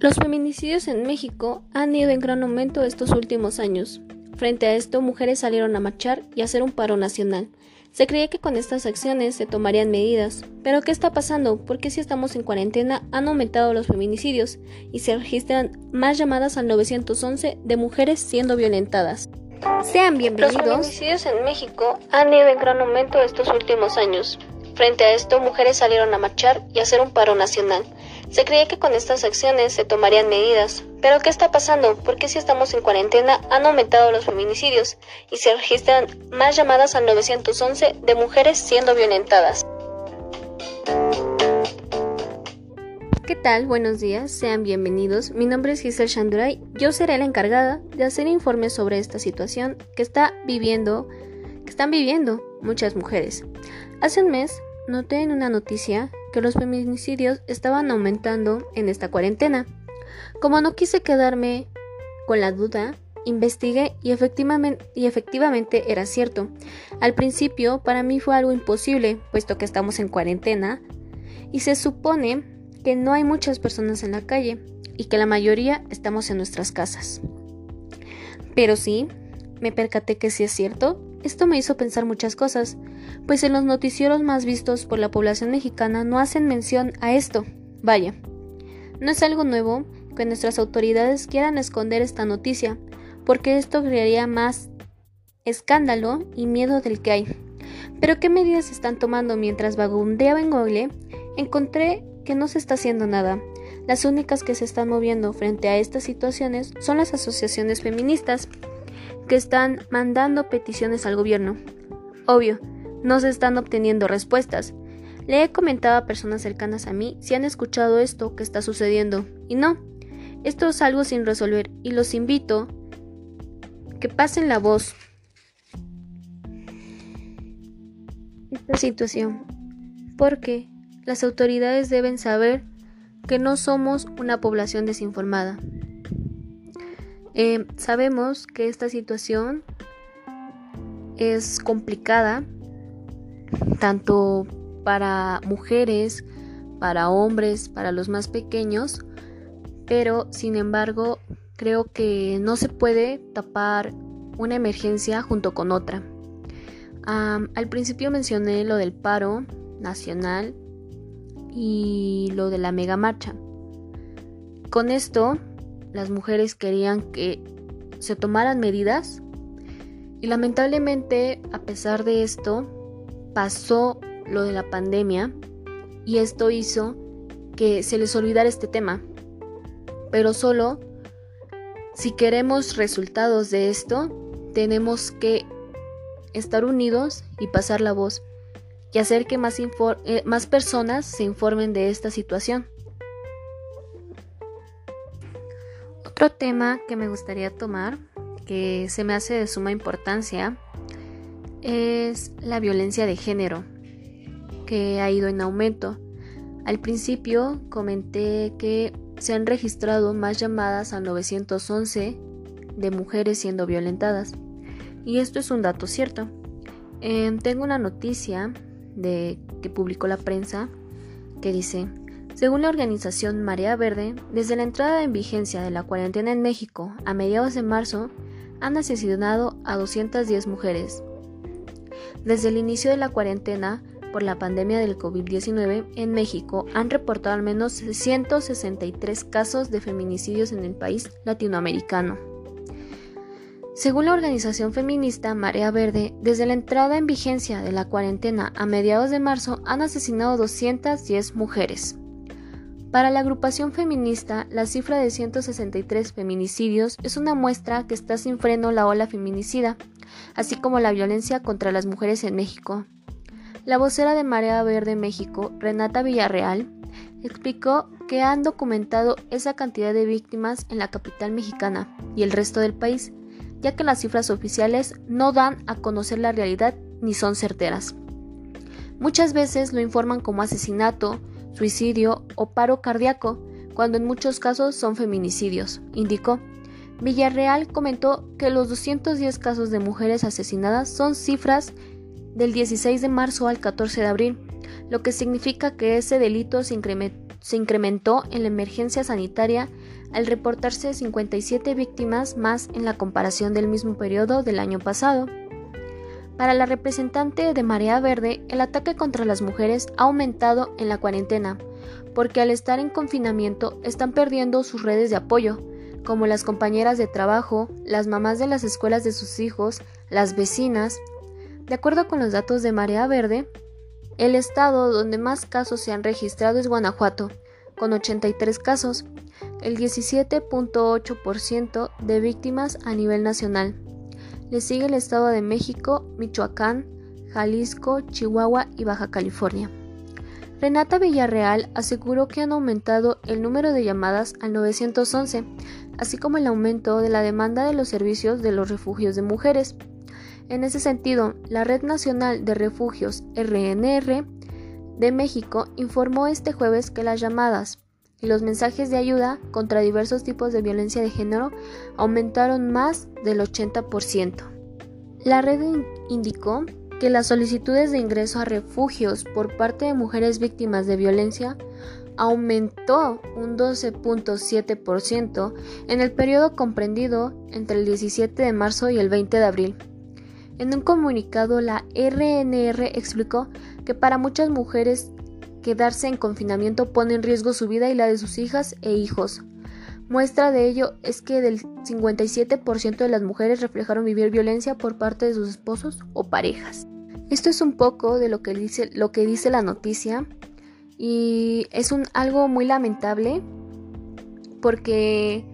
Los feminicidios en México han ido en gran aumento estos últimos años. Frente a esto, mujeres salieron a marchar y a hacer un paro nacional. Se creía que con estas acciones se tomarían medidas, pero ¿qué está pasando? ¿Por qué si estamos en cuarentena han aumentado los feminicidios y se registran más llamadas al 911 de mujeres siendo violentadas? Sean bienvenidos. Los feminicidios en México han ido en gran aumento estos últimos años. Frente a esto, mujeres salieron a marchar y hacer un paro nacional. Se creía que con estas acciones se tomarían medidas. Pero ¿qué está pasando? ¿Por qué si estamos en cuarentena han aumentado los feminicidios y se registran más llamadas al 911 de mujeres siendo violentadas? ¿Qué tal? Buenos días, sean bienvenidos. Mi nombre es Giselle Shanduray. Yo seré la encargada de hacer informes sobre esta situación que está viviendo, que están viviendo muchas mujeres. Hace un mes noté en una noticia que los feminicidios estaban aumentando en esta cuarentena. Como no quise quedarme con la duda, investigué y efectivamente, era cierto. Al principio para mí fue algo imposible, puesto que estamos en cuarentena y se supone que no hay muchas personas en la calle y que la mayoría estamos en nuestras casas. Pero sí, me percaté que sí es cierto esto me hizo pensar muchas cosas, pues en los noticieros más vistos por la población mexicana no hacen mención a esto. Vaya, no es algo nuevo que nuestras autoridades quieran esconder esta noticia, porque esto crearía más escándalo y miedo del que hay. Pero ¿qué medidas están tomando mientras vagabundeaba en Google? Encontré que no se está haciendo nada. Las únicas que se están moviendo frente a estas situaciones son las asociaciones feministas que están mandando peticiones al gobierno. Obvio, no se están obteniendo respuestas. Le he comentado a personas cercanas a mí si han escuchado esto que está sucediendo. Y no, esto es algo sin resolver y los invito que pasen la voz. Esta situación. Porque las autoridades deben saber que no somos una población desinformada. Eh, sabemos que esta situación es complicada tanto para mujeres, para hombres, para los más pequeños, pero sin embargo creo que no se puede tapar una emergencia junto con otra. al principio mencioné lo del paro nacional y lo de la mega marcha. Con esto las mujeres querían que se tomaran medidas y lamentablemente a pesar de esto pasó lo de la pandemia y esto hizo que se les olvidara este tema. Pero solo si queremos resultados de esto, tenemos que estar unidos y pasar la voz y hacer que más, eh, más personas se informen de esta situación. Otro tema que me gustaría tomar, que se me hace de suma importancia, es la violencia de género, que ha ido en aumento. Al principio comenté que se han registrado más llamadas al 911 de mujeres siendo violentadas. Y esto es un dato cierto. Em, tengo una noticia de que publicó la prensa que dice según la organización Marea Verde, desde la entrada en vigencia de la cuarentena en México a mediados de marzo, han asesinado a 210 mujeres. Desde el inicio de la cuarentena por la pandemia del COVID-19 en México han reportado al menos 163 casos de feminicidios en el país latinoamericano. Según la organización feminista Marea Verde, desde la entrada en vigencia de la cuarentena a mediados de marzo han asesinado 210 mujeres. Para la agrupación feminista, la cifra de 163 feminicidios es una muestra que está sin freno la ola feminicida, así como la violencia contra las mujeres en México. La vocera de Marea Verde México, Renata Villarreal, explicó que han documentado esa cantidad de víctimas en la capital mexicana y el resto del país, ya que las cifras oficiales no dan a conocer la realidad ni son certeras. Muchas veces lo informan como asesinato, suicidio o paro cardíaco, cuando en muchos casos son feminicidios, indicó. Villarreal comentó que los 210 casos de mujeres asesinadas son cifras del 16 de marzo al 14 de abril, lo que significa que ese delito se, incrementó en la emergencia sanitaria al reportarse 57 víctimas más en la comparación del mismo periodo del año pasado. Para la representante de Marea Verde, el ataque contra las mujeres ha aumentado en la cuarentena, porque al estar en confinamiento están perdiendo sus redes de apoyo, como las compañeras de trabajo, las mamás de las escuelas de sus hijos, las vecinas. De acuerdo con los datos de Marea Verde, el estado donde más casos se han registrado es Guanajuato, con 83 casos, el 17.8% de víctimas a nivel nacional. Le sigue el Estado de México, Michoacán, Jalisco, Chihuahua y Baja California. Renata Villarreal aseguró que han aumentado el número de llamadas al 911, así como el aumento de la demanda de los servicios de los refugios de mujeres. En ese sentido, la Red Nacional de Refugios RNR de México informó este jueves que las llamadas y los mensajes de ayuda contra diversos tipos de violencia de género aumentaron más del 80%. La red indicó que las solicitudes de ingreso a refugios por parte de mujeres víctimas de violencia aumentó un 12.7% en el periodo comprendido entre el 17 de marzo y el 20 de abril. En un comunicado, la RNR explicó que para muchas mujeres quedarse en confinamiento pone en riesgo su vida y la de sus hijas e hijos. Muestra de ello es que del 57% de las mujeres reflejaron vivir violencia por parte de sus esposos o parejas. Esto es un poco de lo que dice, lo que dice la noticia y es un, algo muy lamentable porque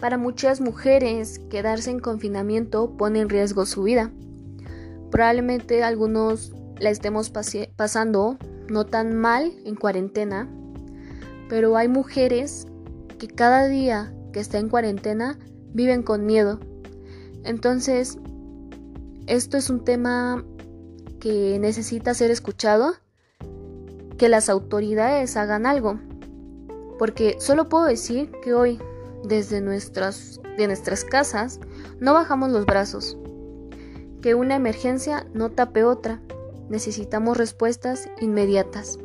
para muchas mujeres quedarse en confinamiento pone en riesgo su vida. Probablemente algunos la estemos pasando no tan mal en cuarentena, pero hay mujeres que cada día que está en cuarentena viven con miedo. Entonces, esto es un tema que necesita ser escuchado, que las autoridades hagan algo, porque solo puedo decir que hoy, desde nuestras, de nuestras casas, no bajamos los brazos, que una emergencia no tape otra, necesitamos respuestas inmediatas.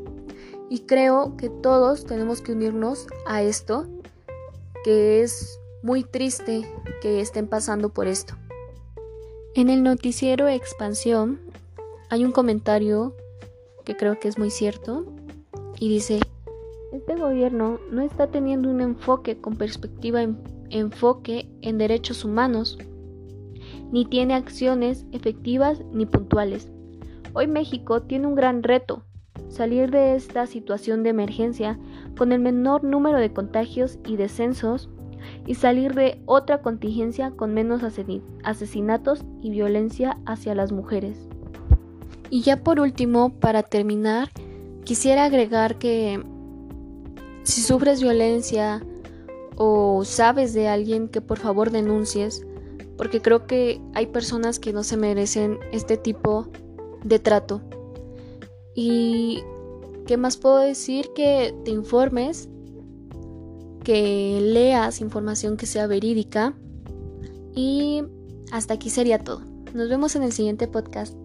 Y creo que todos tenemos que unirnos a esto, que es muy triste que estén pasando por esto. En el noticiero Expansión hay un comentario que creo que es muy cierto y dice, este gobierno no está teniendo un enfoque con perspectiva en enfoque en derechos humanos, ni tiene acciones efectivas ni puntuales. Hoy México tiene un gran reto, salir de esta situación de emergencia con el menor número de contagios y descensos y salir de otra contingencia con menos asesinatos y violencia hacia las mujeres. Y ya por último, para terminar, quisiera agregar que si sufres violencia o sabes de alguien que por favor denuncies, porque creo que hay personas que no se merecen este tipo de trato. Y qué más puedo decir que te informes, que leas información que sea verídica y hasta aquí sería todo. Nos vemos en el siguiente podcast.